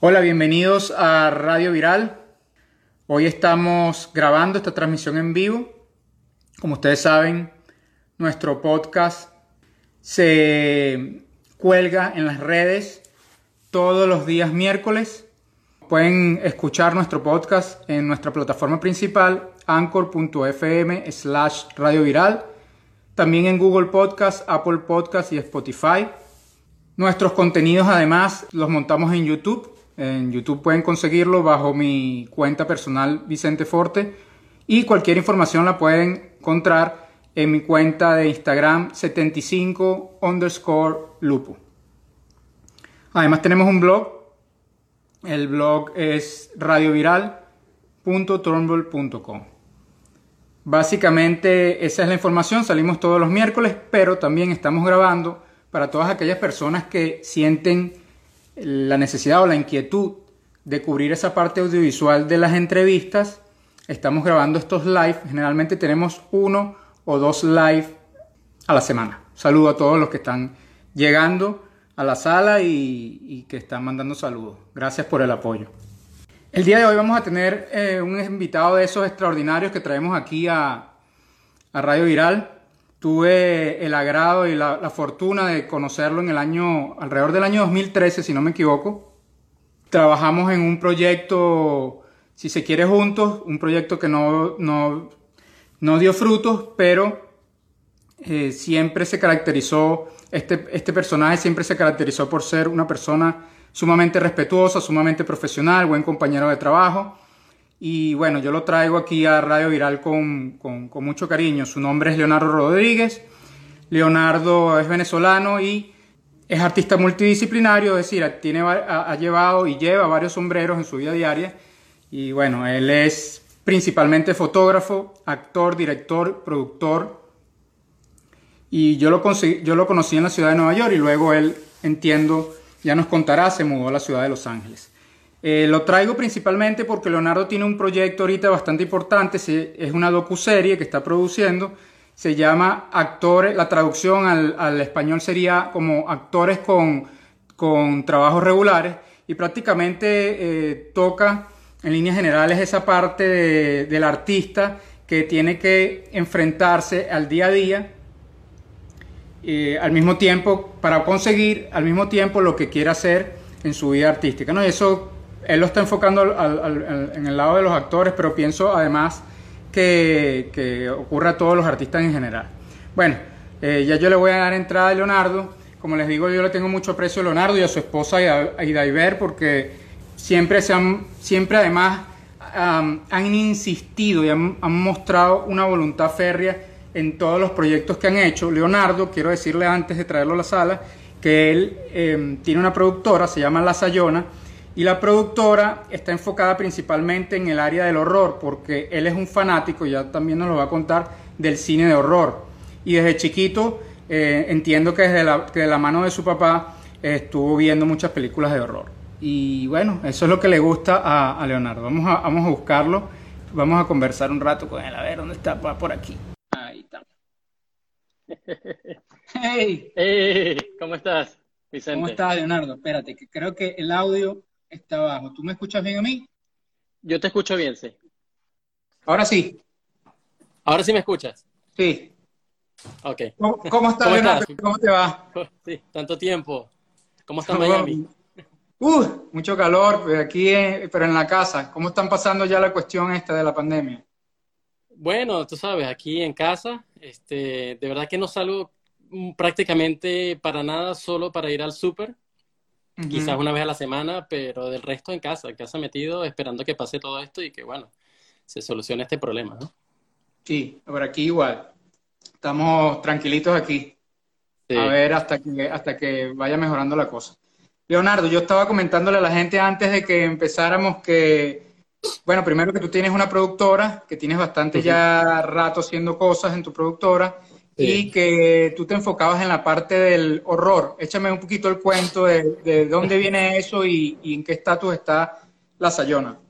Hola, bienvenidos a Radio Viral. Hoy estamos grabando esta transmisión en vivo. Como ustedes saben, nuestro podcast se cuelga en las redes todos los días miércoles. Pueden escuchar nuestro podcast en nuestra plataforma principal, anchor.fm slash radio viral. También en Google Podcast, Apple Podcast y Spotify. Nuestros contenidos además los montamos en YouTube. En YouTube pueden conseguirlo bajo mi cuenta personal Vicente Forte y cualquier información la pueden encontrar en mi cuenta de Instagram 75 underscore lupo. Además tenemos un blog. El blog es radioviral.turnbull.com. Básicamente esa es la información. Salimos todos los miércoles, pero también estamos grabando para todas aquellas personas que sienten la necesidad o la inquietud de cubrir esa parte audiovisual de las entrevistas. Estamos grabando estos live. Generalmente tenemos uno o dos live a la semana. Saludo a todos los que están llegando a la sala y, que están mandando saludos. Gracias por el apoyo. El día de hoy vamos a tener eh, un invitado de esos extraordinarios que traemos aquí a, a Radio Viral. Tuve el agrado y la, fortuna de conocerlo en el año, alrededor del año 2013, si no me equivoco. Trabajamos en un proyecto, si se quiere juntos, un proyecto que no, no no dio frutos, pero eh, siempre se caracterizó, este, este personaje siempre se caracterizó por ser una persona sumamente respetuosa, sumamente profesional, buen compañero de trabajo. Y bueno, yo lo traigo aquí a Radio Viral con, mucho cariño. Su nombre es Leonardo Rodríguez. Leonardo es venezolano y es artista multidisciplinario, es decir, tiene, ha llevado y lleva varios sombreros en su vida diaria. Y bueno, él es principalmente fotógrafo, actor, director, productor. Y yo lo, yo lo conocí en la ciudad de Nueva York y luego él, entiendo, ya nos contará, se mudó a la ciudad de Los Ángeles. Eh, lo traigo principalmente porque Leonardo tiene un proyecto ahorita bastante importante, es una docuserie que está produciendo, se llama Actores, la traducción al, español sería como actores con, con trabajos regulares y prácticamente eh, toca en líneas generales esa parte del artista que tiene que enfrentarse al día a día eh, al mismo tiempo para conseguir al mismo tiempo lo que quiere hacer en su vida artística ¿no? eso él lo está enfocando en el lado de los actores pero pienso además que, que ocurre a todos los artistas en general bueno eh, ya yo le voy a dar entrada a Leonardo como les digo yo le tengo mucho aprecio a Leonardo y a su esposa y a Iber porque siempre, se han, siempre además han insistido y han, mostrado una voluntad férrea en todos los proyectos que han hecho. Leonardo, quiero decirle antes de traerlo a la sala, que él em, tiene una productora, se llama La Sayona, y la productora está enfocada principalmente en el área del horror, porque él es un fanático, ya también nos lo va a contar, del cine de horror. Y desde chiquito, eh, entiendo que desde la, que de la mano de su papá estuvo viendo muchas películas de horror. Y bueno, eso es lo que le gusta a, Leonardo. Vamos a, vamos a buscarlo, vamos a conversar un rato con él. A ver, ¿dónde está? Por aquí. Ahí está. Hey. hey, ¿cómo estás, Vicente? ¿Cómo estás, Leonardo? Espérate, que creo que el audio está bajo. ¿Tú me escuchas bien a mí? Yo te escucho bien, sí. Ahora sí. ¿Ahora sí me escuchas? Sí. Ok. ¿Cómo, estás, Leonardo? ¿Cómo te va? Sí, tanto tiempo. ¿Cómo está Miami? Uh, mucho calor, pues, aquí, pero en la casa. ¿Cómo están pasando ya la cuestión esta de la pandemia? Bueno, tú sabes, aquí en casa, este, de verdad que no salgo prácticamente para nada, solo para ir al súper. Quizás una vez a la semana, pero del resto en casa, en casa metido, esperando que pase todo esto y que, bueno, se solucione este problema, ¿no? Sí, por aquí igual. Estamos tranquilitos aquí. A ver hasta que, hasta que vaya mejorando la cosa. Leonardo, yo estaba comentándole a la gente antes de que empezáramos que, bueno, primero que tú tienes una productora, que tienes bastante ya rato haciendo cosas en tu productora y que tú te enfocabas en la parte del horror. Échame un poquito el cuento de, dónde viene eso y, en qué estatus está La Sayona.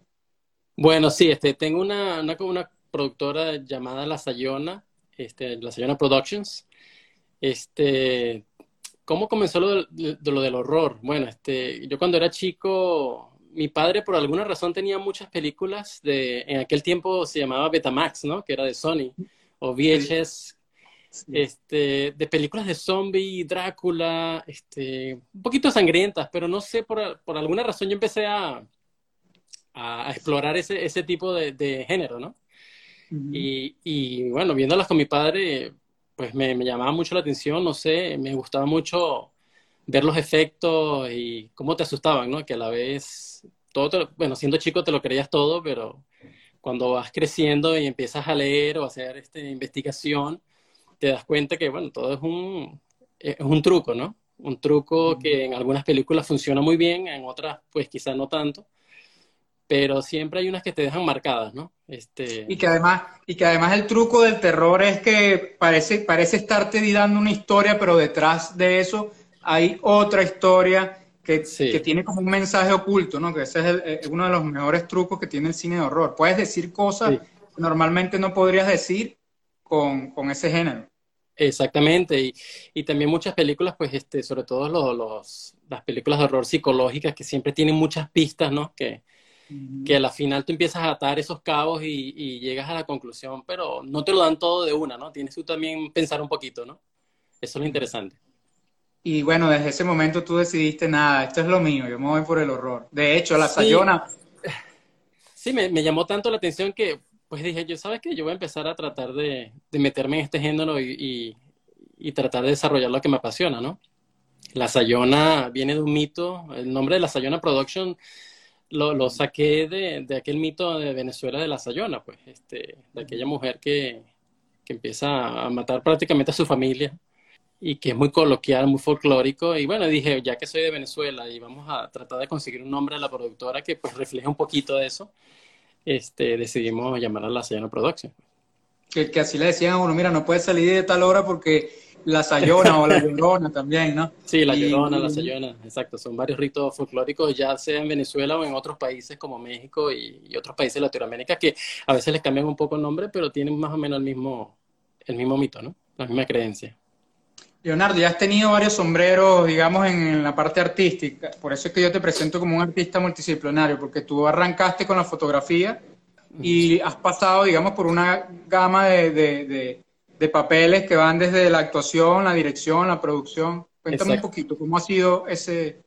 Bueno, sí, este, tengo una, una, una productora llamada La Sayona, este, La Sayona Productions. Este, ¿Cómo comenzó lo, de, lo del horror? Bueno, este, yo cuando era chico mi padre por alguna razón tenía muchas películas de, en aquel tiempo se llamaba Betamax, ¿no? Que era de Sony, o VHS, este, de películas de zombie, Drácula, este, un poquito sangrientas, pero no sé, por, por alguna razón yo empecé a, a, explorar ese, ese tipo de, de género, ¿no? y, y, bueno, viéndolas con mi padre, pues me, me, llamaba mucho la atención, no sé, me gustaba mucho ver los efectos y cómo te asustaban, ¿no? Que a la vez, todo, bueno, siendo chico te lo creías todo, pero cuando vas creciendo y empiezas a leer o a hacer este, investigación, te das cuenta que, bueno, todo es un, es un truco, ¿no? Un truco que en algunas películas funciona muy bien, en otras, pues quizás no tanto, pero siempre hay unas que te dejan marcadas, ¿no? Este... Y, que además, y que además el truco del terror es que parece, parece estarte dando una historia, pero detrás de eso hay otra historia que, que tiene como un mensaje oculto, ¿no? Que ese es uno de los mejores trucos que tiene el cine de horror. Puedes decir cosas que normalmente no podrías decir con, con ese género. Exactamente, y, y, también muchas películas, pues, este, sobre todo los, los, las películas de horror psicológicas que siempre tienen muchas pistas, ¿no? Que, que a la final tú empiezas a atar esos cabos y, y, llegas a la conclusión, pero no te lo dan todo de una, ¿no? Tienes que también pensar un poquito, ¿no? Eso es lo interesante. Y bueno, desde ese momento tú decidiste, nada, esto es lo mío, yo me voy por el horror. De hecho, la Sayona... Sí, me, me llamó tanto la atención que pues dije, yo sabes que yo voy a empezar a tratar de, de meterme en este género y, y, tratar de desarrollar lo que me apasiona, ¿no? La Sayona viene de un mito, el nombre de la Sayona Production lo, lo saqué de, de, aquel mito de Venezuela de la Sayona, pues, este, de aquella mujer que, que empieza a matar prácticamente a su familia y que es muy coloquial, muy folclórico. Y bueno, dije, ya que soy de Venezuela y vamos a tratar de conseguir un nombre a la productora que pues refleje un poquito de eso, este, decidimos llamarla La Sayona Production. Que, que así le decían a uno, mira, no puedes salir de tal hora porque la Sayona o la Llorona también, ¿no? Sí, la Llorona, la Sayona, exacto. Son varios ritos folclóricos, ya sea en Venezuela o en otros países como México y, y, otros países de Latinoamérica, que a veces les cambian un poco el nombre, pero tienen más o menos el mismo, el mismo mito, ¿no? La misma creencia. Leonardo, ya has tenido varios sombreros, digamos, en, la parte artística. Por eso es que yo te presento como un artista multidisciplinario, porque tú arrancaste con la fotografía y has pasado, digamos, por una gama de, de, de, papeles que van desde la actuación, la dirección, la producción. Cuéntame un poquito, ¿cómo ha sido ese...?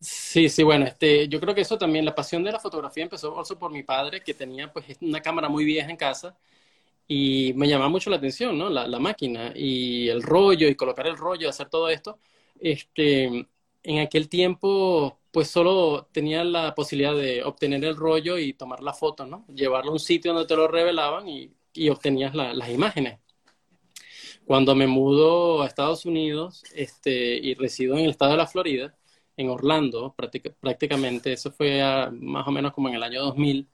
Sí, sí, bueno, este, yo creo que eso también, la pasión de la fotografía empezó also por mi padre, que tenía pues una cámara muy vieja en casa, y me llamaba mucho la atención, ¿no? La, la, máquina y el rollo y colocar el rollo, hacer todo esto. Este, en aquel tiempo, pues solo tenía la posibilidad de obtener el rollo y tomar la foto, ¿no? Llevarlo a un sitio donde te lo revelaban y, obtenías la, las imágenes. Cuando me mudo a Estados Unidos este, y resido en el estado de la Florida, en Orlando, prácticamente, eso fue más o menos como en el año 2000,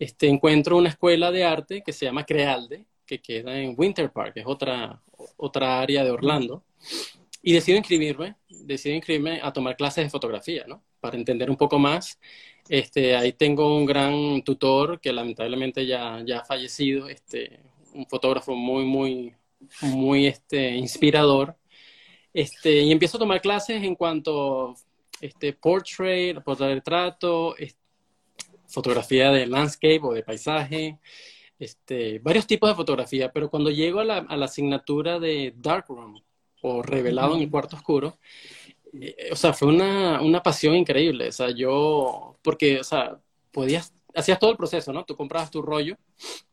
este, encuentro una escuela de arte que se llama Crealde, que queda en Winter Park, es otra, otra área de Orlando, y decido inscribirme, decido inscribirme a tomar clases de fotografía, ¿no? Para entender un poco más. Este, ahí tengo un gran tutor que lamentablemente ya, ya ha fallecido, este, un fotógrafo muy, muy, muy este, inspirador. Este, y empiezo a tomar clases en cuanto este, portrait, portarretrato, fotografía de landscape o de paisaje, este, varios tipos de fotografía, pero cuando llego a la, a la asignatura de darkroom o revelado en el cuarto oscuro, eh, o sea, fue una, una, pasión increíble, o sea, yo, porque, o sea, podías, hacías todo el proceso, ¿no? Tú comprabas tu rollo,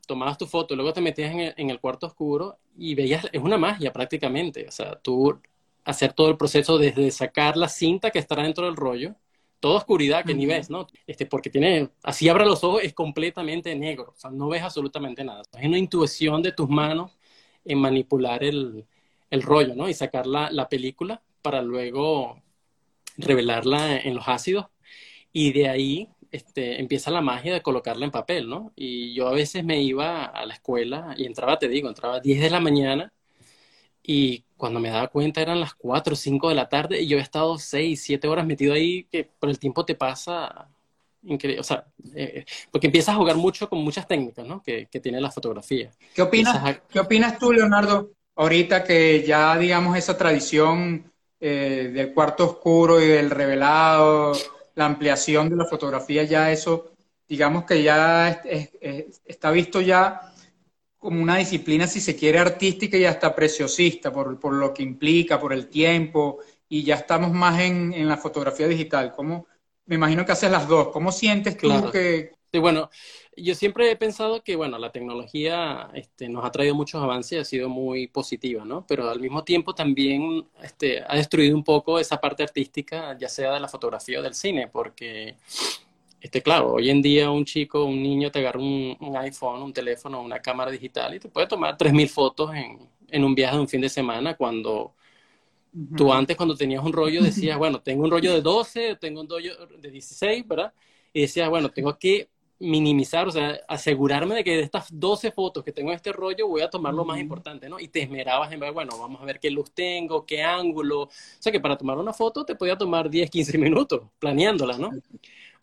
tomabas tu foto, luego te metías en el, en el cuarto oscuro y veías, es una magia prácticamente, o sea, tú hacer todo el proceso desde sacar la cinta que estará dentro del rollo, toda oscuridad que ni ves, ¿no? Este, porque tiene, así abra los ojos, es completamente negro, o sea, no ves absolutamente nada. Es una intuición de tus manos en manipular el, el rollo, ¿no? Y sacar la, la, película para luego revelarla en los ácidos y de ahí este, empieza la magia de colocarla en papel, ¿no? Y yo a veces me iba a la escuela y entraba, te digo, entraba a 10 de la mañana y cuando me daba cuenta eran las 4 o 5 de la tarde y yo he estado 6, 7 horas metido ahí, que por el tiempo te pasa increíble. O sea, eh, porque empiezas a jugar mucho con muchas técnicas, ¿no? Que, que tiene la fotografía. ¿Qué opinas, a... ¿Qué opinas tú, Leonardo, ahorita que ya, digamos, esa tradición eh, del cuarto oscuro y del revelado la ampliación de la fotografía, ya eso, digamos que ya está visto ya como una disciplina, si se quiere, artística y hasta preciosista, por, por lo que implica, por el tiempo, y ya estamos más en, en la fotografía digital. ¿Cómo, me imagino que haces las dos. ¿Cómo sientes tú que...? Sí, bueno, yo siempre he pensado que, bueno, la tecnología este, nos ha traído muchos avances y ha sido muy positiva, ¿no? Pero al mismo tiempo también este, ha destruido un poco esa parte artística, ya sea de la fotografía o del cine, porque, este, claro, hoy en día un chico, un niño te agarra un, iPhone, un teléfono, una cámara digital y te puede tomar 3.000 fotos en, en un viaje de un fin de semana cuando Tú antes cuando tenías un rollo decías, bueno, tengo un rollo de 12, tengo un rollo de 16, ¿verdad? Y decías, bueno, tengo que minimizar, o sea, asegurarme de que de estas 12 fotos que tengo en este rollo voy a tomar lo más importante, ¿no? Y te esmerabas en ver, bueno, vamos a ver qué luz tengo, qué ángulo. O sea, que para tomar una foto te podía tomar 10, 15 minutos planeándola, ¿no?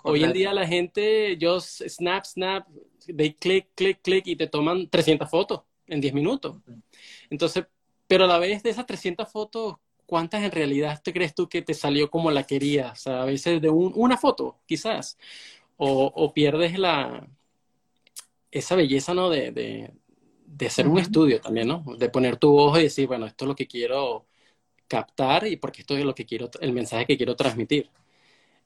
Hoy en día la gente, yo snap, snap, de clic, clic, clic y te toman 300 fotos en 10 minutos. Entonces, pero a la vez de esas 300 fotos, ¿cuántas en realidad te crees tú que te salió como la querías? O sea, a veces de una foto, quizás. O, pierdes la, esa belleza, ¿no? De, de, hacer un estudio también, ¿no? De poner tu ojo y decir, bueno, esto es lo que quiero captar y porque esto es lo que quiero, el mensaje que quiero transmitir.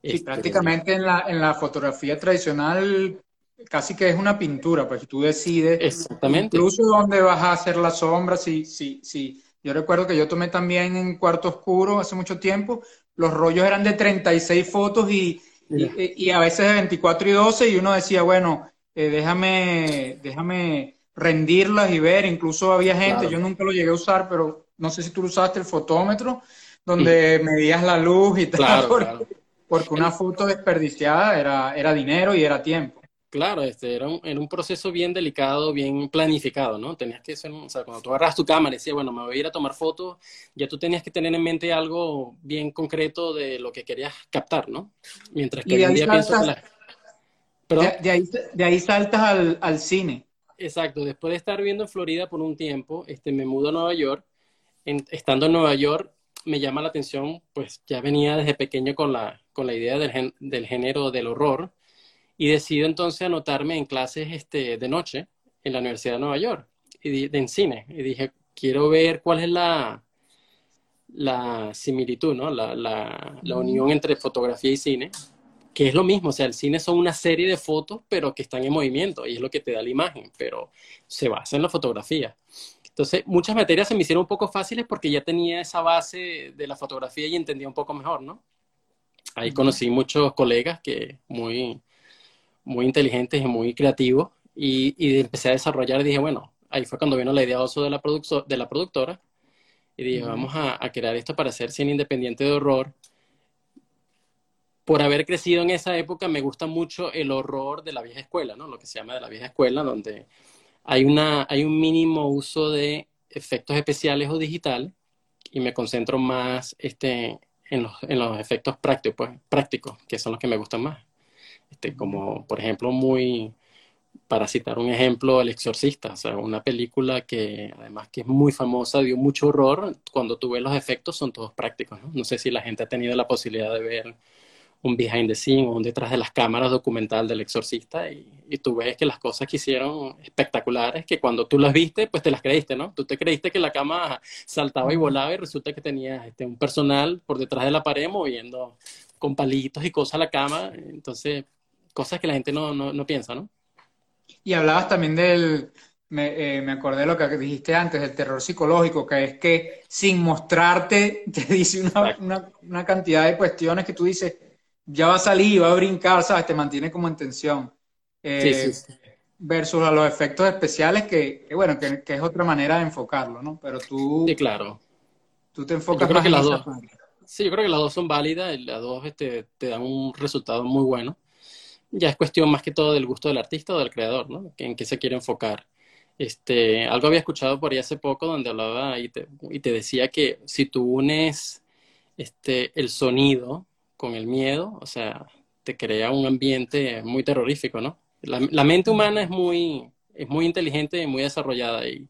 Y este, prácticamente en la, en la fotografía tradicional casi que es una pintura, pues tú decides Exactamente. incluso dónde vas a hacer la sombra, si, si, si, yo recuerdo que yo tomé también en cuarto oscuro hace mucho tiempo, los rollos eran de 36 fotos y, y, a veces de 24 y 12 y uno decía, bueno, eh, déjame, déjame rendirlas y ver, incluso había gente, yo nunca lo llegué a usar, pero no sé si tú usaste el fotómetro, donde medías la luz y tal, porque, porque, una foto desperdiciada era, era dinero y era tiempo. Claro, este, era, un, un proceso bien delicado, bien planificado, ¿no? Tenías que ser, o sea, cuando tú agarras tu cámara y decías, bueno, me voy a ir a tomar fotos, ya tú tenías que tener en mente algo bien concreto de lo que querías captar, ¿no? Mientras que hoy en día pienso De, ahí, de ahí saltas al, al, cine. Exacto, después de estar viviendo en Florida por un tiempo, este, me mudo a Nueva York. estando en Nueva York, me llama la atención, pues ya venía desde pequeño con la, con la idea del, del género del horror y decido entonces anotarme en clases este, de noche en la Universidad de Nueva York, y de, en cine. Y dije, quiero ver cuál es la, la similitud, ¿no? La, la, la, unión entre fotografía y cine, que es lo mismo, o sea, el cine son una serie de fotos, pero que están en movimiento, y es lo que te da la imagen, pero se basa en la fotografía. Entonces, muchas materias se me hicieron un poco fáciles porque ya tenía esa base de la fotografía y entendía un poco mejor, ¿no? Ahí conocí muchos colegas que muy, muy inteligentes y muy creativos y, y, empecé a desarrollar y dije, bueno, ahí fue cuando vino la idea oso de la, de la productora y dije, vamos a, a, crear esto para hacer cine independiente de horror. Por haber crecido en esa época me gusta mucho el horror de la vieja escuela, ¿no? Lo que se llama de la vieja escuela, donde hay, una, hay un mínimo uso de efectos especiales o digital y me concentro más este, en, los, en los efectos prácticos, pues, prácticos, que son los que me gustan más. Este, como por ejemplo muy, para citar un ejemplo, El Exorcista, o sea, una película que además que es muy famosa, dio mucho horror, cuando tú ves los efectos son todos prácticos, ¿no? No sé si la gente ha tenido la posibilidad de ver un behind the scene o un detrás de las cámaras documental del exorcista y, y, tú ves que las cosas que hicieron espectaculares, que cuando tú las viste, pues te las creíste, ¿no? Tú te creíste que la cama saltaba y volaba y resulta que tenías este, un personal por detrás de la pared moviendo con palitos y cosas a la cama, entonces cosas que la gente no, no, no piensa, ¿no? Y hablabas también del, me, eh, me, acordé de lo que dijiste antes, del terror psicológico, que es que sin mostrarte te dice una, una, una, cantidad de cuestiones que tú dices, ya va a salir, va a brincar, ¿sabes? Te mantiene como en tensión. Eh, sí, sí, Versus a los efectos especiales, que, que bueno, que, que, es otra manera de enfocarlo, ¿no? Pero tú... Sí, claro. Tú te enfocas más en las dos. Sí, yo creo que las dos son válidas y las dos este, te dan un resultado muy bueno ya es cuestión más que todo del gusto del artista o del creador, ¿no? En qué se quiere enfocar. Este, algo había escuchado por ahí hace poco donde hablaba y te, y te decía que si tú unes este, el sonido con el miedo, o sea, te crea un ambiente muy terrorífico, ¿no? La, mente humana es muy, es muy inteligente y muy desarrollada y,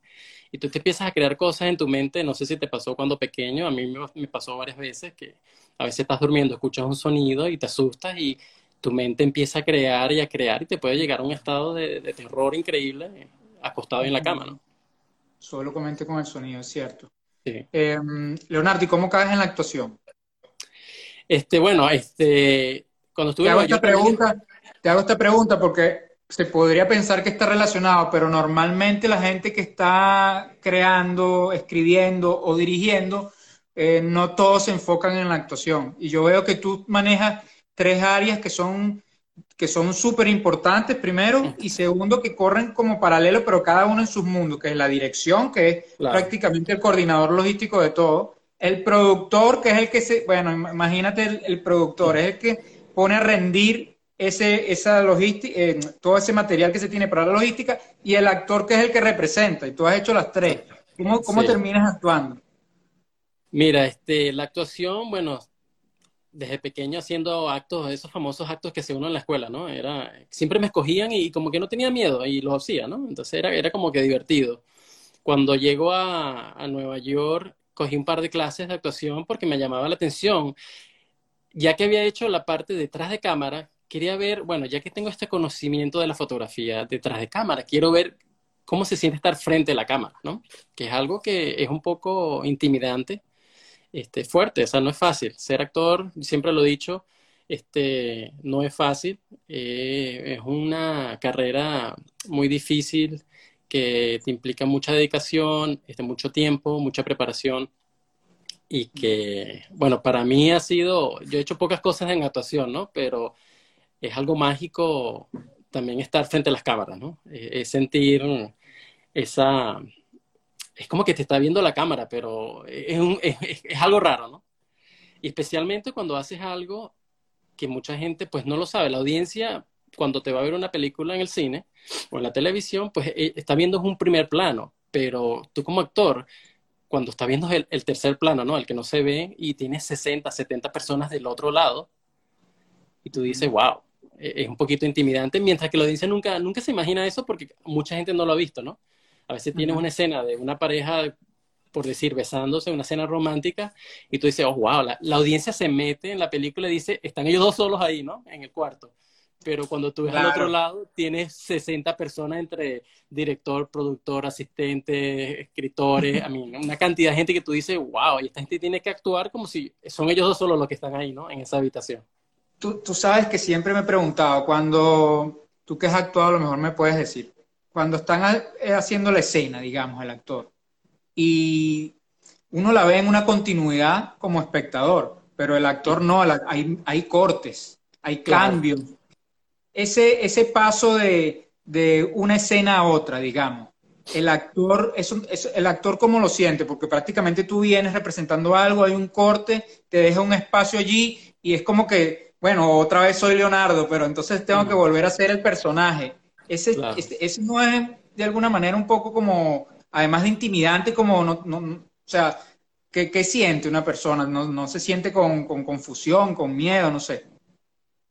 y tú te empiezas a crear cosas en tu mente, no sé si te pasó cuando pequeño, a mí me, pasó varias veces que a veces estás durmiendo, escuchas un sonido y te asustas y tu mente empieza a crear y a crear y te puede llegar a un estado de, terror increíble acostado en la cama, ¿no? Solamente con el sonido, es cierto. Sí. Em, Leonardo, ¿y cómo caes en la actuación? Este, bueno, este, cuando estuve... Te hago, esta pregunta, te hago esta pregunta porque se podría pensar que está relacionado, pero normalmente la gente que está creando, escribiendo o dirigiendo, eh, no todos se enfocan en la actuación. Y yo veo que tú manejas tres áreas que son que son súper importantes, primero, y segundo, que corren como paralelo, pero cada uno en sus mundos, que es la dirección, que es prácticamente el coordinador logístico de todo, el productor, que es el que se, bueno, imagínate el productor, es el que pone a rendir ese, esa logística, eh, todo ese material que se tiene para la logística y el actor que es el que representa. Y tú has hecho las tres. ¿Cómo, cómo terminas actuando? Mira, este, la actuación, bueno, desde pequeño haciendo actos, esos famosos actos que se uno en la escuela, ¿no? Era, siempre me escogían y, como que no tenía miedo y lo hacía, ¿no? Entonces era, era como que divertido. Cuando llego a, a Nueva York, cogí un par de clases de actuación porque me llamaba la atención. Ya que había hecho la parte detrás de cámara, quería ver, bueno, ya que tengo este conocimiento de la fotografía detrás de cámara, quiero ver cómo se siente estar frente a la cámara, ¿no? Que es algo que es un poco intimidante, este, fuerte, o sea, no es fácil. Ser actor, siempre lo he dicho, este, no es fácil, eh, es una carrera muy difícil que te implica mucha dedicación, este, mucho tiempo, mucha preparación y que, bueno, para mí ha sido, yo he hecho pocas cosas en actuación, ¿no? Pero es algo mágico también estar frente a las cámaras, ¿no? Es sentir esa... Es como que te está viendo la cámara, pero es, es, algo raro, ¿no? Y especialmente cuando haces algo que mucha gente pues no lo sabe. La audiencia, cuando te va a ver una película en el cine o en la televisión, pues eh, está viendo un primer plano, pero tú como actor, cuando estás viendo el, el tercer plano, ¿no? El que no se ve y tienes 60, 70 personas del otro lado, y tú dices, wow, eh, es un poquito intimidante, mientras que la audiencia nunca, nunca se imagina eso porque mucha gente no lo ha visto, ¿no? A veces tienes una escena de una pareja, por decir, besándose, una escena romántica, y tú dices, oh, wow, la, audiencia se mete en la película y dice, están ellos dos solos ahí, ¿no? En el cuarto. Pero cuando tú ves al otro lado, tienes 60 personas entre director, productor, asistente, escritores, a mí, una cantidad de gente que tú dices, wow, y esta gente tiene que actuar como si son ellos dos solos los que están ahí, ¿no? En esa habitación tú, tú, sabes que siempre me he preguntado, cuando tú que has actuado, a lo mejor me puedes decir, cuando están eh, haciendo la escena, digamos, el actor, y uno la ve en una continuidad como espectador, pero el actor no, hay, hay cortes, hay cambios. Ese, ese paso de, de una escena a otra, digamos, el actor, es, es, el actor cómo lo siente, porque prácticamente tú vienes representando algo, hay un corte, te deja un espacio allí y es como que bueno, otra vez soy Leonardo, pero entonces tengo que volver a ser el personaje. Ese, ese, no es de alguna manera un poco como, además de intimidante, como, no, no, o sea, ¿qué, ¿qué, siente una persona? No, no se siente con, con, confusión, con miedo, no sé.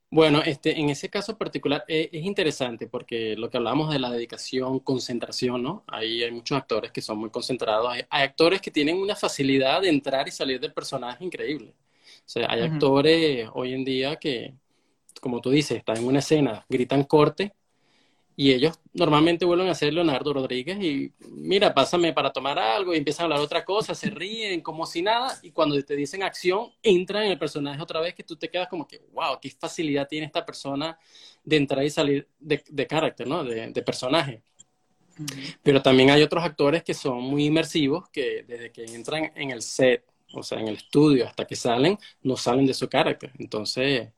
Bueno, este, en ese caso particular es, es, interesante porque lo que hablamos de la dedicación, concentración, ¿no? Ahí hay muchos actores que son muy concentrados. hay actores que tienen una facilidad de entrar y salir del personaje increíble. O sea, hay actores hoy en día que, como tú dices, están en una escena, gritan corte y ellos normalmente vuelven a ser Leonardo Rodríguez y mira, pásame para tomar algo y empiezan a hablar otra cosa, se ríen como si nada y cuando te dicen acción entran en el personaje otra vez que tú te quedas como que, wow, qué facilidad tiene esta persona de entrar y salir de, de carácter, ¿no? De, de personaje. Pero también hay otros actores que son muy inmersivos, que desde que entran en el set o sea, en el estudio hasta que salen, no salen de su carácter. Entonces,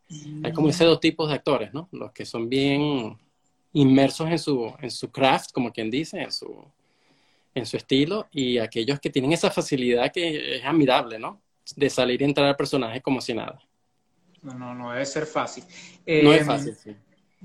hay como ese dos tipos de actores, ¿no? Los que son bien inmersos en su, en su craft, como quien dice, en su, en su estilo, y aquellos que tienen esa facilidad que es admirable, ¿no? De salir y entrar al personaje como si nada. No, no, no debe ser fácil. no es em, fácil,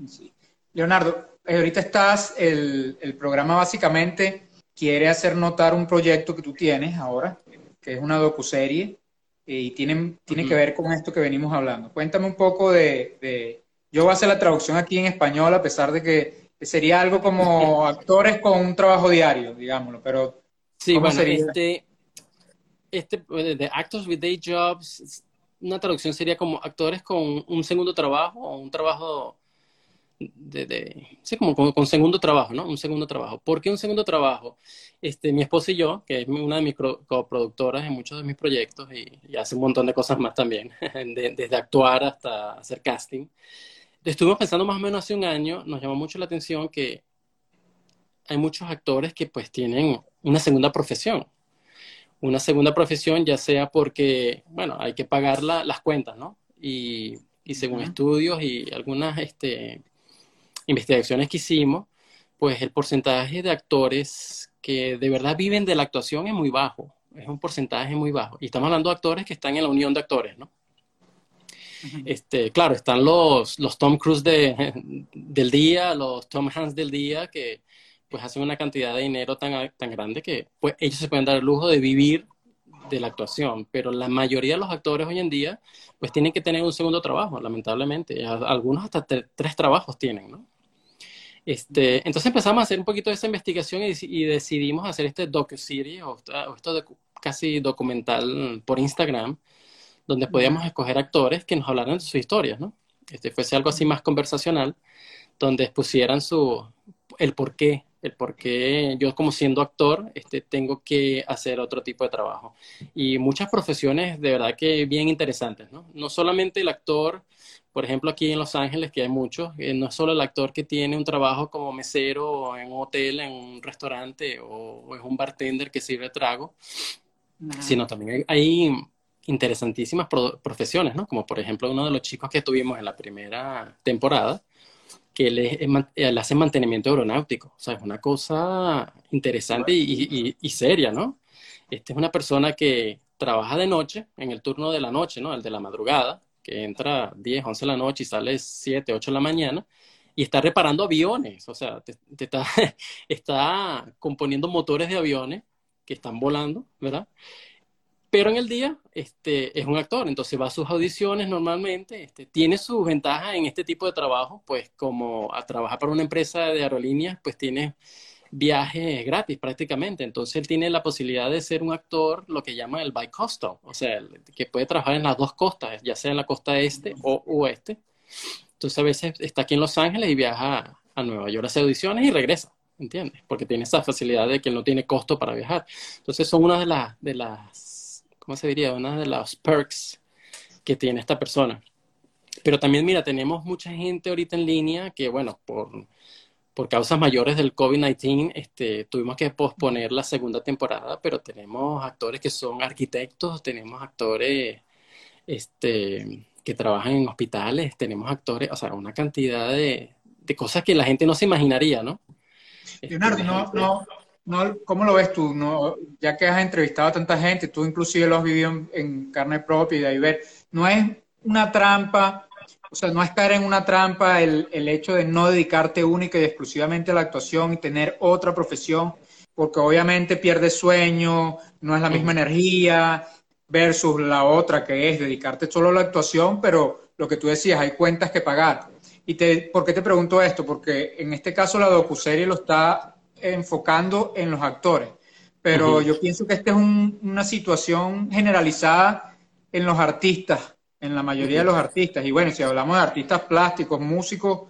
sí. Leonardo, eh, ahorita estás, el, el programa básicamente quiere hacer notar un proyecto que tú tienes ahora, que es una docuserie eh, y tiene, tiene que ver con esto que venimos hablando. Cuéntame un poco de, Yo voy a hacer la traducción aquí en español, a pesar de que sería algo como actores con un trabajo diario, digámoslo, pero Sí, bueno, este, este, de Actors with Day Jobs, una traducción sería como actores con un segundo trabajo o un trabajo de, sí, como con, segundo trabajo, ¿no? Un segundo trabajo. ¿Por qué un segundo trabajo? Este, mi esposa y yo, que es una de mis coproductoras en muchos de mis proyectos y, hace un montón de cosas más también, desde actuar hasta hacer casting, estuvimos pensando más o menos hace un año, nos llamó mucho la atención que hay muchos actores que pues tienen una segunda profesión. Una segunda profesión ya sea porque, bueno, hay que pagar las cuentas, ¿no? Y, y según estudios y algunas este, investigaciones que hicimos, pues el porcentaje de actores que de verdad viven de la actuación es muy bajo, es un porcentaje muy bajo. Y estamos hablando de actores que están en la unión de actores, ¿no? Este, claro, están los, los Tom Cruise de, del día, los Tom Hanks del día, que pues hacen una cantidad de dinero tan, tan grande que pues, ellos se pueden dar el lujo de vivir de la actuación, pero la mayoría de los actores hoy en día pues tienen que tener un segundo trabajo, lamentablemente. Algunos hasta tres trabajos tienen, ¿no? Este, entonces empezamos a hacer un poquito de esa investigación y, decidimos hacer este docu-series o, esto casi documental por Instagram, donde podíamos escoger actores que nos hablaran de sus historias, ¿no? Este, fuese algo así más conversacional, donde expusieran su, el por qué, el por qué yo como siendo actor este, tengo que hacer otro tipo de trabajo. Y muchas profesiones de verdad que bien interesantes, ¿no? No solamente el actor por ejemplo, aquí en Los Ángeles, que hay muchos, eh, no es solo el actor que tiene un trabajo como mesero en un hotel, en un restaurante, o, es un bartender que sirve trago, sino también hay, interesantísimas profesiones, ¿no? Como por ejemplo uno de los chicos que tuvimos en la primera temporada, que él, hace mantenimiento aeronáutico. O sea, es una cosa interesante y, y, seria, ¿no? Esta es una persona que trabaja de noche, en el turno de la noche, ¿no? El de la madrugada, que entra 10, 11 de la noche y sale 7, 8 de la mañana, y está reparando aviones, o sea, te, está, está componiendo motores de aviones que están volando, ¿verdad? Pero en el día este, es un actor, entonces va a sus audiciones normalmente, este, tiene sus ventajas en este tipo de trabajo, pues como a trabajar para una empresa de aerolíneas, pues tiene viaje gratis prácticamente. Entonces él tiene la posibilidad de ser un actor, lo que llama el bicoastal, o sea, que puede trabajar en las dos costas, ya sea en la costa este o oeste. Entonces a veces está aquí en Los Ángeles y viaja a Nueva York a hacer audiciones y regresa, ¿entiendes? Porque tiene esa facilidad de que no tiene costo para viajar. Entonces son una de las, de las, ¿cómo se diría? Una de las perks que tiene esta persona. Pero también, mira, tenemos mucha gente ahorita en línea que, bueno, por por causas mayores del COVID-19, este, tuvimos que posponer la segunda temporada, pero tenemos actores que son arquitectos, tenemos actores este, que trabajan en hospitales, tenemos actores, o sea, una cantidad de, cosas que la gente no se imaginaría, ¿no? Este, Leonardo, no, no, no, ¿cómo lo ves tú? No, ya que has entrevistado a tanta gente, tú inclusive lo has vivido en, en carne propia y de ahí ver, ¿no es una trampa o sea, no es caer en una trampa el, el hecho de no dedicarte única y exclusivamente a la actuación y tener otra profesión, porque obviamente pierdes sueño, no es la misma energía versus la otra que es dedicarte solo a la actuación, pero lo que tú decías, hay cuentas que pagar. ¿Y te, por qué te pregunto esto? Porque en este caso la docuserie lo está enfocando en los actores, pero yo pienso que esta es una situación generalizada en los artistas en la mayoría de los artistas. Y bueno, si hablamos de artistas plásticos, músicos,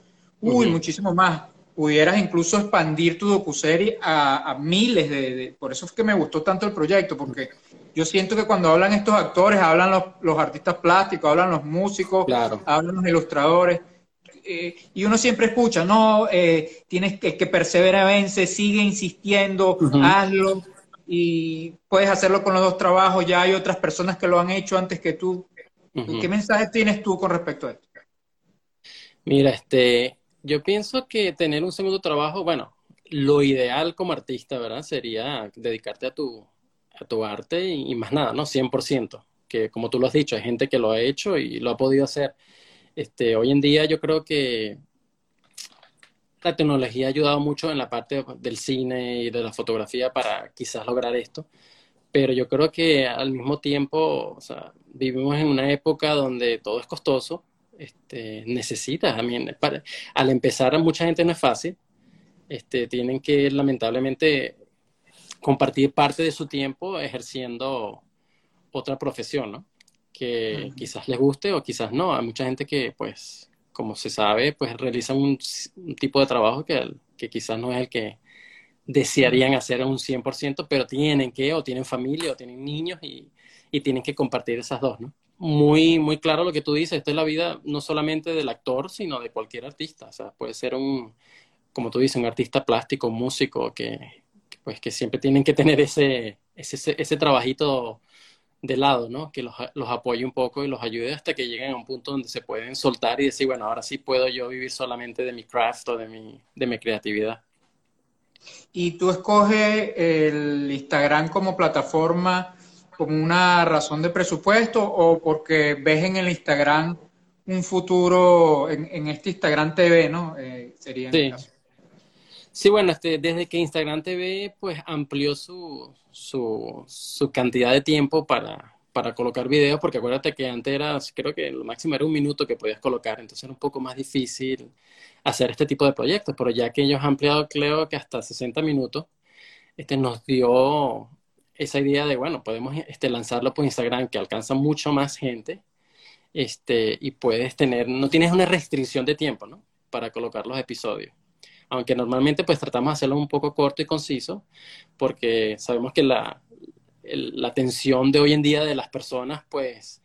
uy, muchísimo más. Pudieras incluso expandir tu docuserie a, a miles de, Por eso es que me gustó tanto el proyecto, porque yo siento que cuando hablan estos actores, hablan los, los artistas plásticos, hablan los músicos, hablan los ilustradores. Eh, y uno siempre escucha, no, eh, tienes que, que persevera, vence, sigue insistiendo, hazlo, y puedes hacerlo con los dos trabajos, ya hay otras personas que lo han hecho antes que tú. ¿Qué mensaje tienes tú con respecto a esto? Mira, este, yo pienso que tener un segundo trabajo, bueno, lo ideal como artista, ¿verdad? Sería dedicarte a tu, a tu arte y, más nada, ¿no? 100%. Que como tú lo has dicho, hay gente que lo ha hecho y lo ha podido hacer. Este, hoy en día yo creo que la tecnología ha ayudado mucho en la parte del cine y de la fotografía para quizás lograr esto pero yo creo que al mismo tiempo, vivimos en una época donde todo es costoso, este, necesitas, también, al empezar mucha gente no es fácil, este, tienen que lamentablemente compartir parte de su tiempo ejerciendo otra profesión, ¿no? Que quizás les guste o quizás no. Hay mucha gente que, pues, como se sabe, pues realizan un, tipo de trabajo que, que quizás no es el que desearían hacer a un 100%, pero tienen que, o tienen familia, o tienen niños y, y tienen que compartir esas dos, ¿no? Muy, muy claro lo que tú dices, esto es la vida no solamente del actor, sino de cualquier artista, o sea, puede ser un, como tú dices, un artista plástico, un músico, que, pues que siempre tienen que tener ese, ese, ese trabajito de lado, ¿no? Que los, los, apoye un poco y los ayude hasta que lleguen a un punto donde se pueden soltar y decir, bueno, ahora sí puedo yo vivir solamente de mi craft o de mi, de mi creatividad. ¿Y tú escoges el Instagram como plataforma como una razón de presupuesto o porque ves en el Instagram un futuro, en, este Instagram TV, ¿no? Eh, sería sí. Sí, bueno, este, desde que Instagram TV pues amplió su, su, su cantidad de tiempo para, para colocar videos, porque acuérdate que antes era, creo que lo máximo era un minuto que podías colocar, entonces era un poco más difícil hacer este tipo de proyectos, pero ya que ellos han ampliado, creo que hasta 60 minutos, este nos dio esa idea de, bueno, podemos este, lanzarlo por Instagram, que alcanza mucho más gente, este, y puedes tener, no tienes una restricción de tiempo, ¿no? Para colocar los episodios. Aunque normalmente pues tratamos de hacerlo un poco corto y conciso, porque sabemos que la, la atención de hoy en día de las personas, pues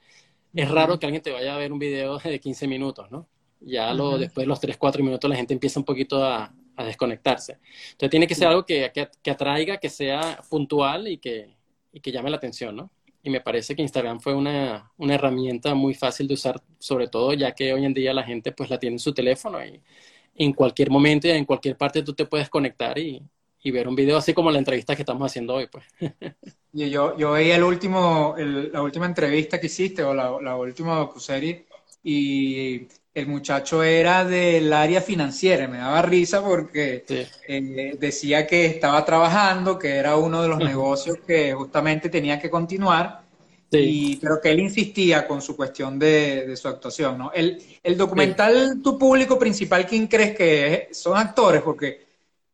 es raro que alguien te vaya a ver un video de 15 minutos, ¿no? Ya lo, después de los 3, 4 minutos la gente empieza un poquito a, a desconectarse. Entonces tiene que ser algo que, que, atraiga, que sea puntual y que, y que llame la atención, ¿no? Y me parece que Instagram fue una, una, herramienta muy fácil de usar, sobre todo ya que hoy en día la gente pues la tiene en su teléfono y en cualquier momento y en cualquier parte tú te puedes conectar y, y ver un video así como la entrevista que estamos haciendo hoy, pues. yo, yo veía el último, la última entrevista que hiciste o la, la última docuserie y el muchacho era del área financiera, me daba risa porque eh, decía que estaba trabajando, que era uno de los negocios que justamente tenía que continuar, y, pero que él insistía con su cuestión de, su actuación. ¿no? El, el documental, tu público principal, ¿quién crees que es? son actores? Porque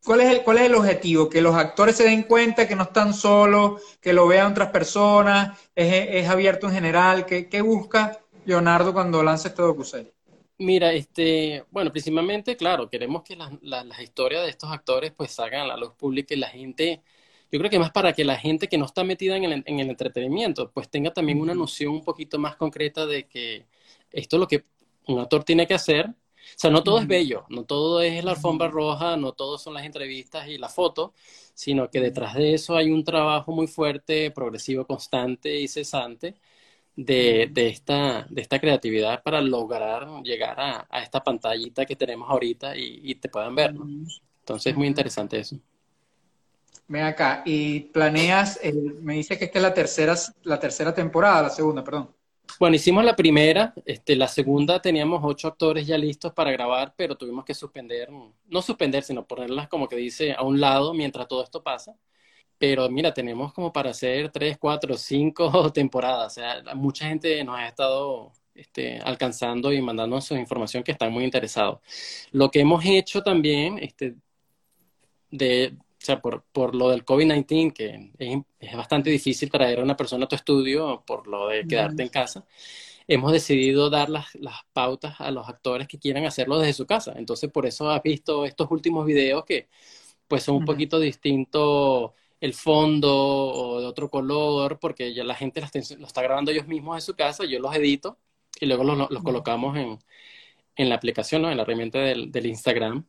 ¿cuál es, el, ¿cuál es el objetivo? Que los actores se den cuenta que no están solos, que lo vean otras personas, es, es abierto en general, ¿qué, qué busca Leonardo cuando lanza este docuserie? Mira, este, bueno, principalmente, claro, queremos que las, las, historias de estos actores pues salgan a la luz pública y la gente, yo creo que más para que la gente que no está metida en el, en el entretenimiento pues tenga también una noción un poquito más concreta de que esto es lo que un actor tiene que hacer. O sea, no todo es bello, no todo es la alfombra roja, no todo son las entrevistas y la foto, sino que detrás de eso hay un trabajo muy fuerte, progresivo, constante y cesante de, de, esta, de esta creatividad para lograr llegar a, a esta pantallita que tenemos ahorita y, te puedan ver, ¿no? Entonces es muy interesante eso. Ven acá, y planeas, me dice que esta es la tercera, la tercera temporada, la segunda, perdón. Bueno, hicimos la primera, este, la segunda teníamos ocho actores ya listos para grabar, pero tuvimos que suspender, no suspender, sino ponerlas como que dice a un lado mientras todo esto pasa. Pero mira, tenemos como para hacer tres, cuatro, cinco temporadas. O sea, mucha gente nos ha estado este, alcanzando y mandando su información que están muy interesados. Lo que hemos hecho también, este, de, sea, por, por lo del COVID-19, que es, es, bastante difícil traer a una persona a tu estudio por lo de quedarte en casa, hemos decidido dar las, las pautas a los actores que quieran hacerlo desde su casa. Entonces, por eso has visto estos últimos videos que pues son un poquito distintos el fondo o de otro color, porque ya la gente lo está, grabando ellos mismos en su casa, yo los edito y luego los, colocamos en, en, la aplicación, ¿no? en la herramienta del, del Instagram,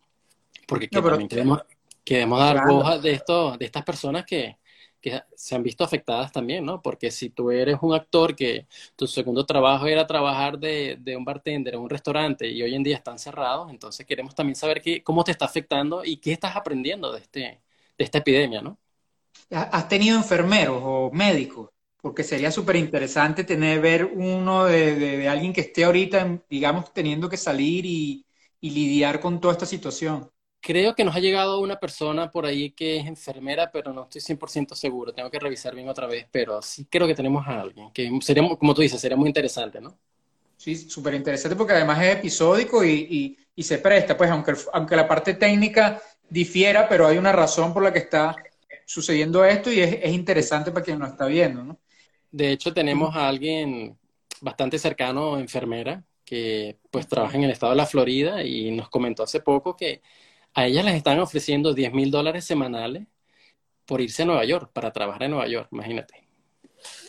porque también queremos, queremos dar voz de, esto, de estas personas que, que se han visto afectadas también, ¿no? Porque si tú eres un actor que tu segundo trabajo era trabajar de, de, un bartender en un restaurante y hoy en día están cerrados, entonces queremos también saber qué, cómo te está afectando y qué estás aprendiendo de, este, de esta epidemia, ¿no? ¿Has tenido enfermeros o médicos? Porque sería súper interesante tener, ver uno de, de, alguien que esté ahorita, digamos, teniendo que salir y, y, lidiar con toda esta situación. Creo que nos ha llegado una persona por ahí que es enfermera, pero no estoy 100% seguro. Tengo que revisar bien otra vez, pero sí creo que tenemos a alguien, que sería, como tú dices, sería muy interesante, ¿no? Sí, súper interesante porque además es episódico y, y, y, se presta, pues aunque, aunque la parte técnica difiera, pero hay una razón por la que está sucediendo esto y es, interesante para quien lo está viendo, ¿no? De hecho, tenemos a alguien bastante cercano, enfermera, que pues trabaja en el estado de la Florida y nos comentó hace poco que a ella les están ofreciendo 10 mil dólares semanales por irse a Nueva York, para trabajar en Nueva York, imagínate,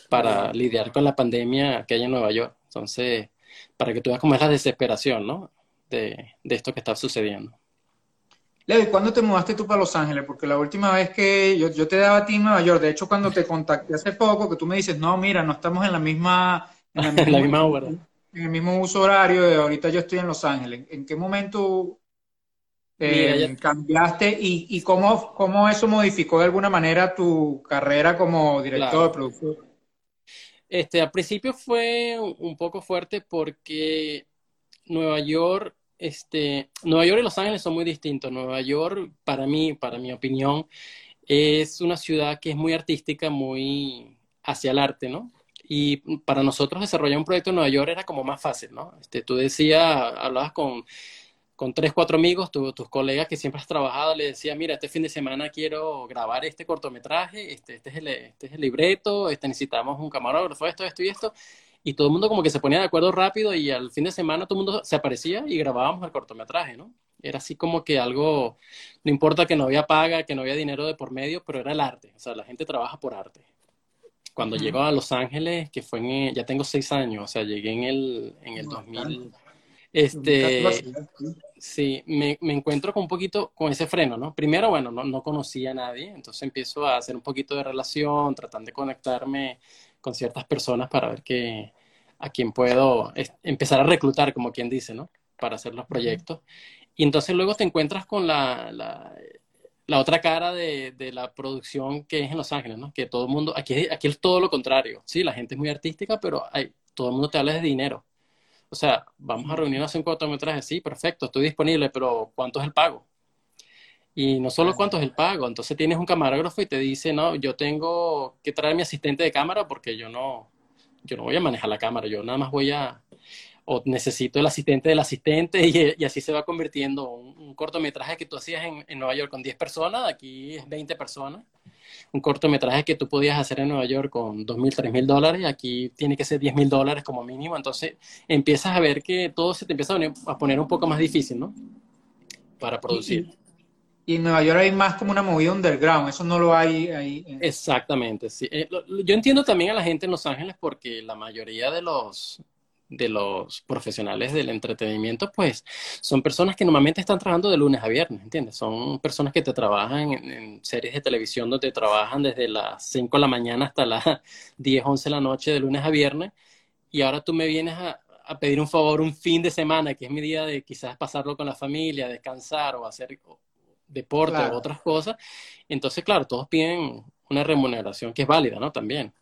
para lidiar con la pandemia que hay en Nueva York. Entonces, para que tú veas cómo es la desesperación, ¿no? De, de esto que está sucediendo. Levi, ¿cuándo te mudaste tú para Los Ángeles? Porque la última vez que yo, yo, te daba a ti en Nueva York, de hecho cuando te contacté hace poco, que tú me dices, no, mira, no estamos en la misma... En la misma, hora. En el mismo uso horario, y ahorita yo estoy en Los Ángeles. ¿En qué momento eh, cambiaste y, y cómo, cómo, eso modificó de alguna manera tu carrera como director de producción? Este, al principio fue un poco fuerte porque Nueva York este, Nueva York y Los Ángeles son muy distintos. Nueva York, para mí, para mi opinión, es una ciudad que es muy artística, muy hacia el arte, ¿no? Y para nosotros desarrollar un proyecto en Nueva York era como más fácil, ¿no? Este, tú decías, hablabas con, con tres, cuatro amigos, tus colegas que siempre has trabajado, le decías, mira, este fin de semana quiero grabar este cortometraje, este, este, es, el, este es el libreto, este, necesitamos un camarógrafo, esto, esto y esto y todo el mundo como que se ponía de acuerdo rápido y al fin de semana todo el mundo se aparecía y grabábamos el cortometraje, ¿no? Era así como que algo, no importa que no había paga, que no había dinero de por medio, pero era el arte, o sea, la gente trabaja por arte. Cuando llego a Los Ángeles, que fue en, ya tengo seis años, o sea, llegué en el, en el 2000, este, sí, me, me, encuentro con un poquito con ese freno, ¿no? Primero, bueno, no, no conocía a nadie, entonces empiezo a hacer un poquito de relación, tratando de conectarme con ciertas personas para ver que, a quién puedo empezar a reclutar, como quien dice, ¿no? Para hacer los proyectos. Y entonces luego te encuentras con la, la, otra cara de, de, la producción que es en Los Ángeles, ¿no? Que todo el mundo, aquí, aquí es todo lo contrario, sí, la gente es muy artística, pero hay, todo el mundo te habla de dinero. O sea, vamos a reunirnos en un cortometraje, sí, perfecto, estoy disponible, pero ¿cuánto es el pago? Y no solo cuánto es el pago, entonces tienes un camarógrafo y te dice, no, yo tengo que traer mi asistente de cámara porque yo no, yo no voy a manejar la cámara, yo nada más voy a, o necesito el asistente del asistente y, así se va convirtiendo un, cortometraje que tú hacías en, en, Nueva York con 10 personas, aquí es 20 personas. Un cortometraje que tú podías hacer en Nueva York con 2.000, 3.000 dólares, aquí tiene que ser 10.000 dólares como mínimo. Entonces empiezas a ver que todo se te empieza a poner un poco más difícil, ¿no? Para producir. Y en Nueva York hay más como una movida underground, eso no lo hay ahí. Exactamente, sí. Eh, yo entiendo también a la gente en Los Ángeles porque la mayoría de los, de los profesionales del entretenimiento, pues son personas que normalmente están trabajando de lunes a viernes, ¿entiendes? Son personas que te trabajan en, series de televisión donde trabajan desde las 5 de la mañana hasta las 10, 11 de la noche de lunes a viernes y ahora tú me vienes a, a pedir un favor un fin de semana, que es mi día de quizás pasarlo con la familia, descansar o hacer deporte o otras cosas. Entonces, claro, todos piden una remuneración que es válida, ¿no? También.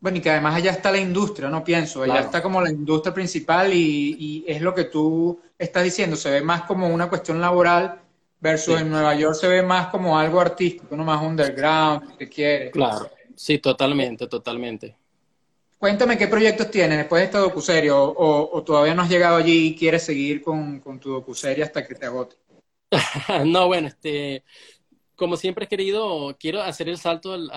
Bueno, y que además allá está la industria, no pienso. Allá está como la industria principal y, es lo que tú estás diciendo. Se ve más como una cuestión laboral versus en Nueva York se ve más como algo artístico, no más underground, que quiere. Claro, sí, totalmente, totalmente. Cuéntame qué proyectos tienes después de esta docuserie o, o, todavía no has llegado allí y quieres seguir con, con tu docuserie hasta que te agote. no, bueno, este, como siempre he querido, quiero hacer el salto al,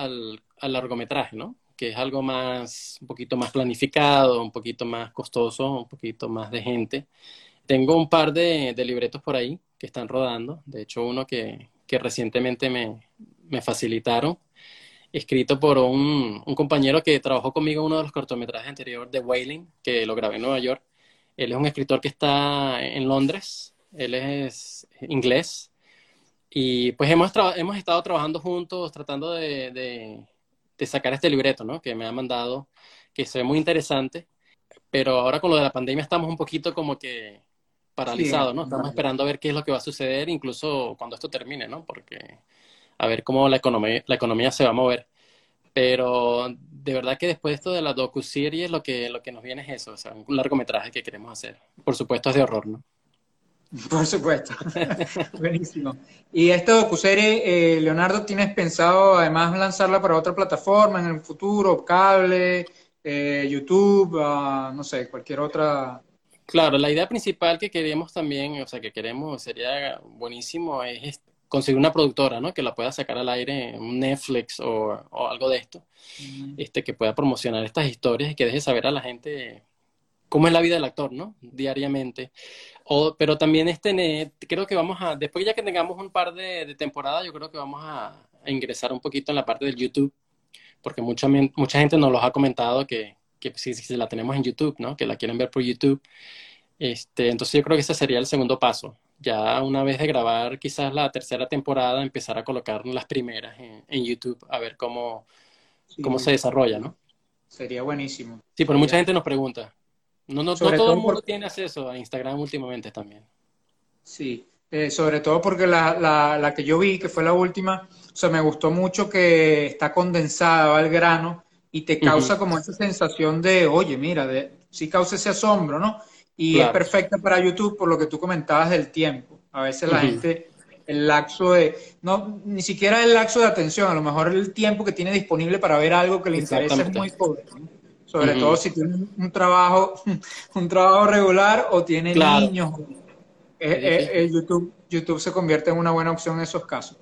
al, largometraje, ¿no? Que es algo más, un poquito más planificado, un poquito más costoso, un poquito más de gente. Tengo un par de, libretos por ahí que están rodando, de hecho uno que, que recientemente me, me, facilitaron, escrito por un, un, compañero que trabajó conmigo en uno de los cortometrajes anteriores de Wailing, que lo grabé en Nueva York. Él es un escritor que está en Londres, él es inglés. Y pues hemos, hemos estado trabajando juntos tratando de, de, sacar este libreto, ¿no? Que me ha mandado, que se ve muy interesante. Pero ahora con lo de la pandemia estamos un poquito como que paralizados, ¿no? Estamos esperando a ver qué es lo que va a suceder, incluso cuando esto termine, ¿no? Porque a ver cómo la economía, la economía se va a mover. Pero de verdad que después de esto de la docu-serie, lo que, lo que nos viene es eso, o sea, un largometraje que queremos hacer. Por supuesto es de horror, ¿no? Por supuesto. Buenísimo. Y esta docuserie, eh, Leonardo, ¿tienes pensado además lanzarla para otra plataforma en el futuro? ¿Cable? Eh, ¿YouTube? Ah, no sé, cualquier otra. Claro, la idea principal que queremos también, o sea, que queremos, sería buenísimo, es conseguir una productora, ¿no? Que la pueda sacar al aire, un Netflix o, algo de esto, este, que pueda promocionar estas historias y que deje saber a la gente cómo es la vida del actor, ¿no? Diariamente. O, pero también este, creo que vamos a, después ya que tengamos un par de, temporadas, yo creo que vamos a, ingresar un poquito en la parte del YouTube, porque mucha, mucha gente nos los ha comentado que, que si, si, la tenemos en YouTube, ¿no? Que la quieren ver por YouTube. Este, entonces yo creo que ese sería el segundo paso. Ya una vez de grabar quizás la tercera temporada, empezar a colocar las primeras en, YouTube, a ver cómo, cómo se desarrolla, ¿no? Sería buenísimo. Sí, pero mucha gente nos pregunta. No, no, todo, el mundo tiene acceso a Instagram últimamente también. Sí, eh, sobre todo porque la, la, la, que yo vi, que fue la última, o sea, me gustó mucho que está condensada al grano y te causa como esa sensación de, oye, mira, de, sí causa ese asombro, ¿no? Y es perfecta para YouTube por lo que tú comentabas del tiempo. A veces la gente, el laxo de, no, ni siquiera el laxo de atención, a lo mejor el tiempo que tiene disponible para ver algo que le interesa es muy corto. Sobre todo si tiene un trabajo, un trabajo regular o tiene niños. Eh, eh, eh, YouTube, YouTube se convierte en una buena opción en esos casos.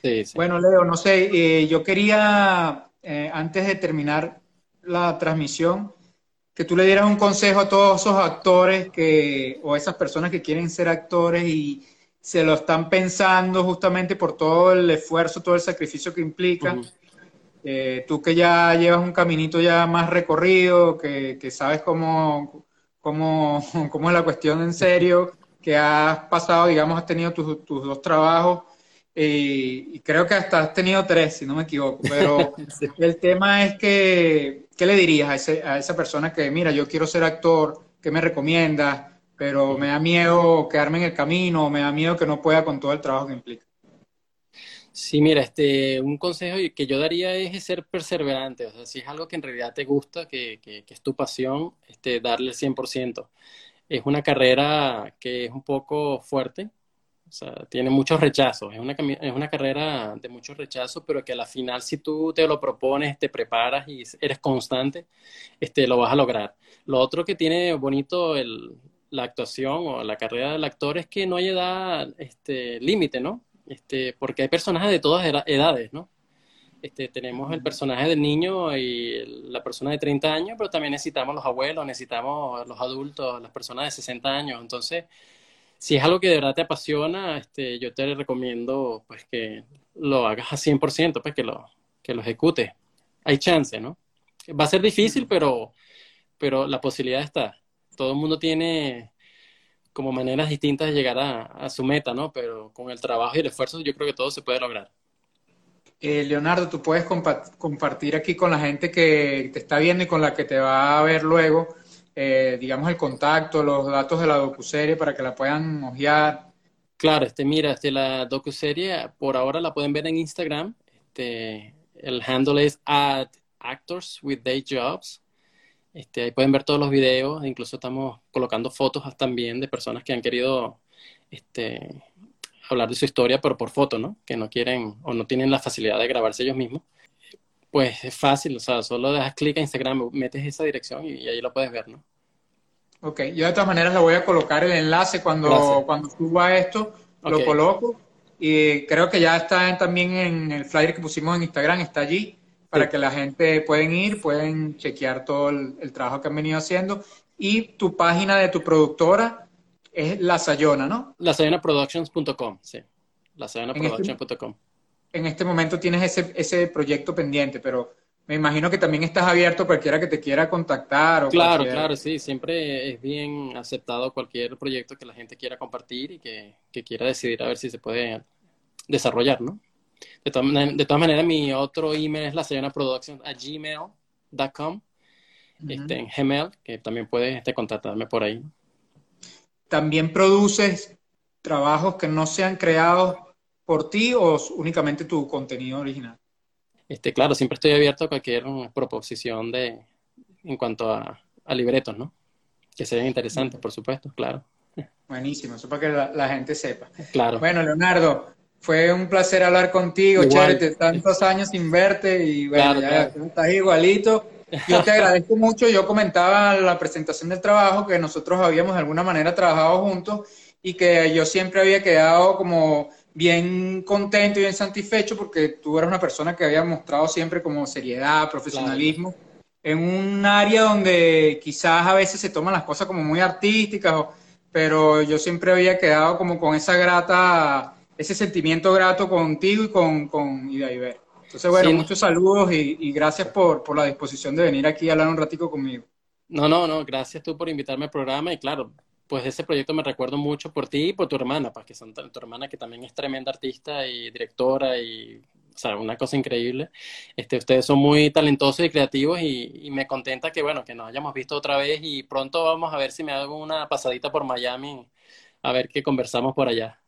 Sí, Bueno, Leo, no sé, yo quería, antes de terminar la transmisión, que tú le dieras un consejo a todos esos actores que, o esas personas que quieren ser actores y se lo están pensando justamente por todo el esfuerzo, todo el sacrificio que implica. Eh, tú que ya llevas un caminito ya más recorrido, que, sabes cómo, cómo, cómo, es la cuestión en serio, que has pasado, digamos, has tenido tus, tus dos trabajos, y creo que hasta has tenido tres, si no me equivoco, pero el tema es que, ¿qué le dirías a, ese, a esa persona que, mira, yo quiero ser actor, ¿qué me recomiendas? Pero me da miedo quedarme en el camino, me da miedo que no pueda con todo el trabajo que implica. Sí, mira, este, un consejo que yo daría es ser perseverante, o sea, si es algo que en realidad te gusta, que, que, que es tu pasión, este, darle el 100%. Es una carrera que es un poco fuerte, o sea, tiene muchos rechazos. Es una, es una carrera de muchos rechazos, pero que a la final, si tú te lo propones, te preparas y eres constante, este, lo vas a lograr. Lo otro que tiene bonito el, la actuación o la carrera del actor es que no hay edad este, límite, ¿no? Este, porque hay personajes de todas edades, ¿no? Este, tenemos el personaje del niño y la persona de 30 años, pero también necesitamos los abuelos, necesitamos los adultos, las personas de 60 años. Entonces, si es algo que de verdad te apasiona, este, yo te recomiendo pues que lo hagas a 100%, pues que lo, que lo ejecutes. Hay chance, ¿no? Va a ser difícil, pero, pero la posibilidad está. Todo el mundo tiene como maneras distintas de llegar a, su meta, ¿no? Pero con el trabajo y el esfuerzo yo creo que todo se puede lograr. Eh, Leonardo, tú puedes compartir aquí con la gente que te está viendo y con la que te va a ver luego eh, digamos, el contacto, los datos de la docuserie para que la puedan hojear. Claro, este, mira, este, la docuserie por ahora la pueden ver en Instagram. Este, el handle es at actors with day jobs. Este, ahí pueden ver todos los videos, incluso estamos colocando fotos también de personas que han querido este, hablar de su historia, pero por foto, ¿no? Que no quieren o no tienen la facilidad de grabarse ellos mismos. Pues es fácil, o sea, solo das clic a Instagram, metes esa dirección y, ahí lo puedes ver, ¿no? Ok, yo de todas maneras le voy a colocar el enlace cuando, cuando suba esto, lo coloco y creo que ya está también en el flyer que pusimos en Instagram, está allí para que la gente pueden ir, pueden chequear todo el, trabajo que han venido haciendo y tu página de tu productora es La Sayona, ¿no? Lasayonaproductions.com, sí. Lasayonaproductions.com en este momento tienes ese, ese proyecto pendiente, pero me imagino que también estás abierto a cualquiera que te quiera contactar. O claro, claro, sí, siempre es bien aceptado cualquier proyecto que la gente quiera compartir y que, quiera decidir a ver si se puede desarrollar, ¿no? De, todas maneras, mi otro email es la señora productions a gmail.com, este, en Gmail, que también puedes este, contactarme por ahí. También produces trabajos que no sean creados por ti o únicamente tu contenido original? Este, claro, siempre estoy abierto a cualquier proposición de en cuanto a, libretos, ¿no? Que sean interesantes, por supuesto, claro. Buenísimo, eso para que la, gente sepa. Claro. Bueno, Leonardo, fue un placer hablar contigo, chévere, tantos años sin verte y bueno, ya estás igualito. Yo te agradezco mucho, yo comentaba la presentación del trabajo que nosotros habíamos de alguna manera trabajado juntos y que yo siempre había quedado como bien contento y bien satisfecho porque tú eres una persona que había mostrado siempre como seriedad, profesionalismo, en un área donde quizás a veces se toman las cosas como muy artísticas, pero yo siempre había quedado como con esa grata, ese sentimiento grato contigo y con, con Idaiber. Entonces, bueno, muchos saludos y, gracias por, por, la disposición de venir aquí a hablar un ratico conmigo. No, no, no, gracias tú por invitarme al programa y claro, pues ese proyecto me recuerdo mucho por ti y por tu hermana, pues que son tu hermana que también es tremenda artista y directora y, o sea, una cosa increíble. Este, ustedes son muy talentosos y creativos y, me contenta que, bueno, que nos hayamos visto otra vez y pronto vamos a ver si me hago una pasadita por Miami a ver qué conversamos por allá.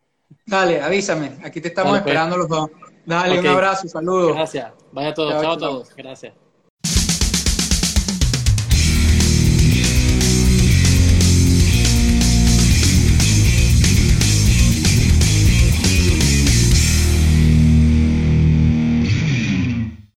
Dale, avísame, aquí te estamos pues. esperando los dos. Dale, un abrazo, saludos. Gracias, vaya a todos, chao, a todos, gracias.